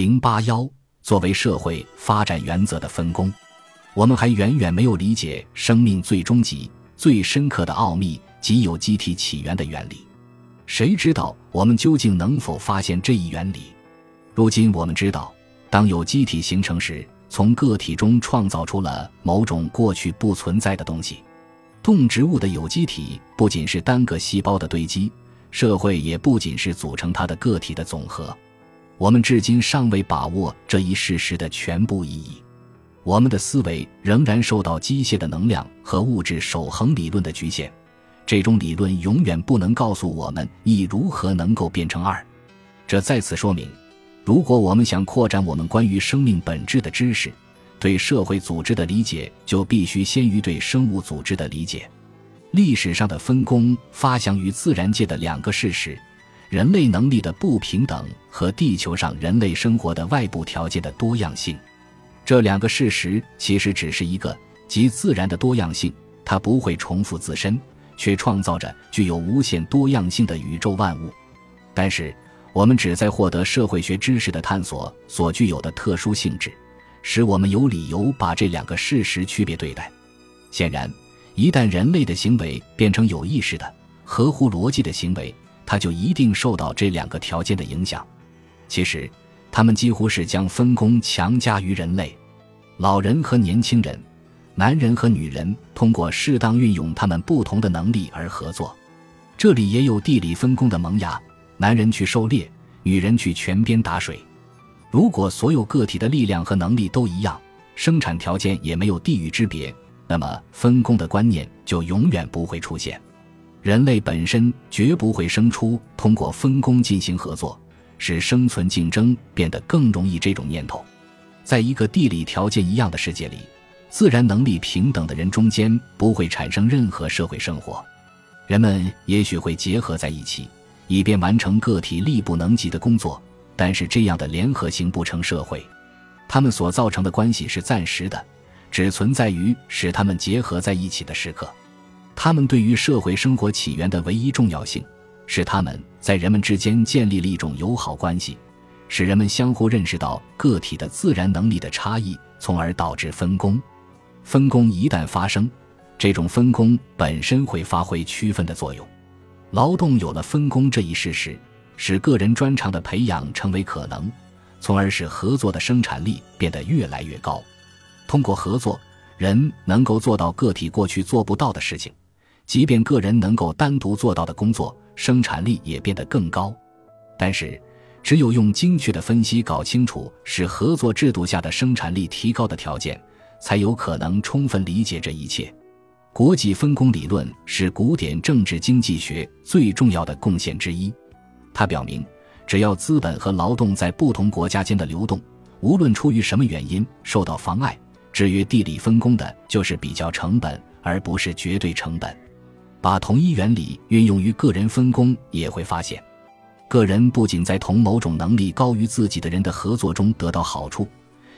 零八幺作为社会发展原则的分工，我们还远远没有理解生命最终极、最深刻的奥秘及有机体起源的原理。谁知道我们究竟能否发现这一原理？如今我们知道，当有机体形成时，从个体中创造出了某种过去不存在的东西。动植物的有机体不仅是单个细胞的堆积，社会也不仅是组成它的个体的总和。我们至今尚未把握这一事实的全部意义，我们的思维仍然受到机械的能量和物质守恒理论的局限。这种理论永远不能告诉我们一如何能够变成二。这再次说明，如果我们想扩展我们关于生命本质的知识，对社会组织的理解就必须先于对生物组织的理解。历史上的分工发祥于自然界的两个事实。人类能力的不平等和地球上人类生活的外部条件的多样性，这两个事实其实只是一个，即自然的多样性，它不会重复自身，却创造着具有无限多样性的宇宙万物。但是，我们只在获得社会学知识的探索所具有的特殊性质，使我们有理由把这两个事实区别对待。显然，一旦人类的行为变成有意识的、合乎逻辑的行为，它就一定受到这两个条件的影响。其实，他们几乎是将分工强加于人类。老人和年轻人，男人和女人，通过适当运用他们不同的能力而合作。这里也有地理分工的萌芽：男人去狩猎，女人去泉边打水。如果所有个体的力量和能力都一样，生产条件也没有地域之别，那么分工的观念就永远不会出现。人类本身绝不会生出通过分工进行合作，使生存竞争变得更容易这种念头。在一个地理条件一样的世界里，自然能力平等的人中间不会产生任何社会生活。人们也许会结合在一起，以便完成个体力不能及的工作，但是这样的联合性不成社会。他们所造成的关系是暂时的，只存在于使他们结合在一起的时刻。他们对于社会生活起源的唯一重要性，是他们在人们之间建立了一种友好关系，使人们相互认识到个体的自然能力的差异，从而导致分工。分工一旦发生，这种分工本身会发挥区分的作用。劳动有了分工这一事实，使个人专长的培养成为可能，从而使合作的生产力变得越来越高。通过合作，人能够做到个体过去做不到的事情。即便个人能够单独做到的工作，生产力也变得更高。但是，只有用精确的分析搞清楚使合作制度下的生产力提高的条件，才有可能充分理解这一切。国际分工理论是古典政治经济学最重要的贡献之一。它表明，只要资本和劳动在不同国家间的流动，无论出于什么原因受到妨碍，制约地理分工的就是比较成本，而不是绝对成本。把同一原理运用于个人分工，也会发现，个人不仅在同某种能力高于自己的人的合作中得到好处，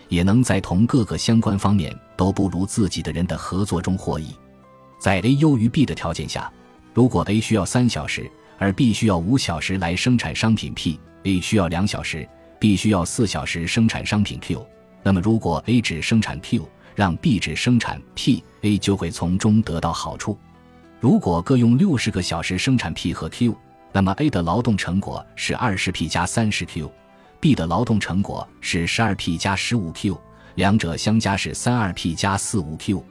也能在同各个相关方面都不如自己的人的合作中获益。在 A 优于 B 的条件下，如果 A 需要三小时，而 B 需要五小时来生产商品 P，A 需要两小时，B 需要四小时生产商品 Q，那么如果 A 只生产 Q，让 B 只生产 P，A 就会从中得到好处。如果各用六十个小时生产 P 和 Q，那么 A 的劳动成果是二十 P 加三十 Q，B 的劳动成果是十二 P 加十五 Q，两者相加是三二 P 加四五 Q。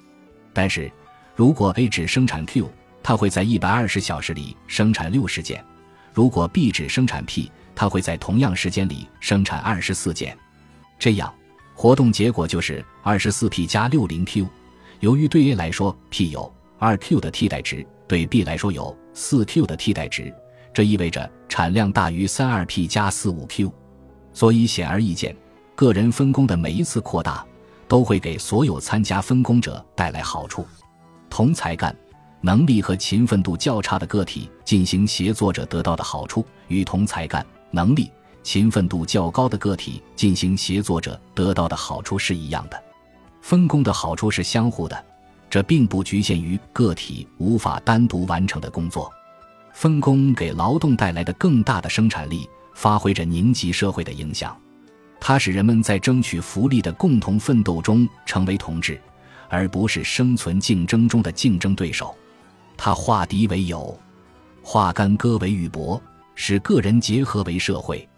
但是，如果 A 只生产 Q，它会在一百二十小时里生产六十件；如果 B 只生产 P，它会在同样时间里生产二十四件。这样，活动结果就是二十四 P 加六零 Q。由于对 A 来说，P 有。二 q 的替代值对 b 来说有四 q 的替代值，这意味着产量大于三二 p 加四五 q，所以显而易见，个人分工的每一次扩大都会给所有参加分工者带来好处。同才干、能力和勤奋度较差的个体进行协作者得到的好处，与同才干、能力、勤奋度较高的个体进行协作者得到的好处是一样的。分工的好处是相互的。这并不局限于个体无法单独完成的工作，分工给劳动带来的更大的生产力，发挥着凝集社会的影响。它使人们在争取福利的共同奋斗中成为同志，而不是生存竞争中的竞争对手。它化敌为友，化干戈为玉帛，使个人结合为社会。